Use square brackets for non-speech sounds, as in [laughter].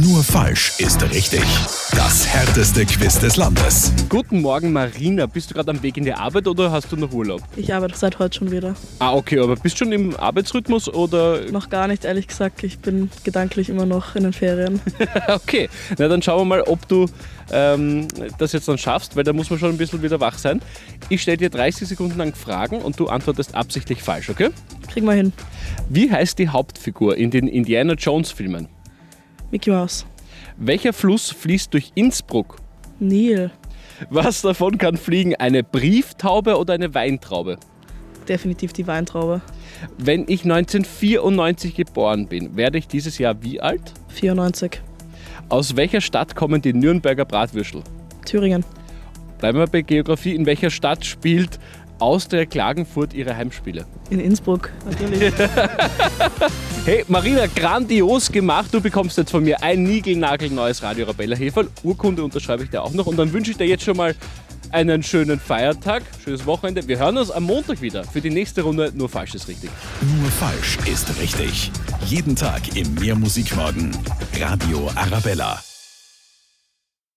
Nur falsch ist richtig. Das härteste Quiz des Landes. Guten Morgen, Marina. Bist du gerade am Weg in die Arbeit oder hast du noch Urlaub? Ich arbeite seit heute schon wieder. Ah, okay, aber bist du schon im Arbeitsrhythmus oder. Noch gar nicht, ehrlich gesagt. Ich bin gedanklich immer noch in den Ferien. [laughs] okay, na dann schauen wir mal, ob du ähm, das jetzt dann schaffst, weil da muss man schon ein bisschen wieder wach sein. Ich stelle dir 30 Sekunden lang Fragen und du antwortest absichtlich falsch, okay? Kriegen wir hin. Wie heißt die Hauptfigur in den Indiana Jones Filmen? Mickey Mouse. Welcher Fluss fließt durch Innsbruck? Nil. Was davon kann fliegen? Eine Brieftaube oder eine Weintraube? Definitiv die Weintraube. Wenn ich 1994 geboren bin, werde ich dieses Jahr wie alt? 94. Aus welcher Stadt kommen die Nürnberger Bratwürstel? Thüringen. Bleiben wir bei Geografie. In welcher Stadt spielt Austria Klagenfurt ihre Heimspiele? In Innsbruck, natürlich. [laughs] Hey, Marina, grandios gemacht. Du bekommst jetzt von mir ein niegelnagelneues Radio Rabella Heferl. Urkunde unterschreibe ich dir auch noch. Und dann wünsche ich dir jetzt schon mal einen schönen Feiertag, schönes Wochenende. Wir hören uns am Montag wieder für die nächste Runde. Nur falsch ist richtig. Nur falsch ist richtig. Jeden Tag im Mehrmusikmorgen. Radio Arabella.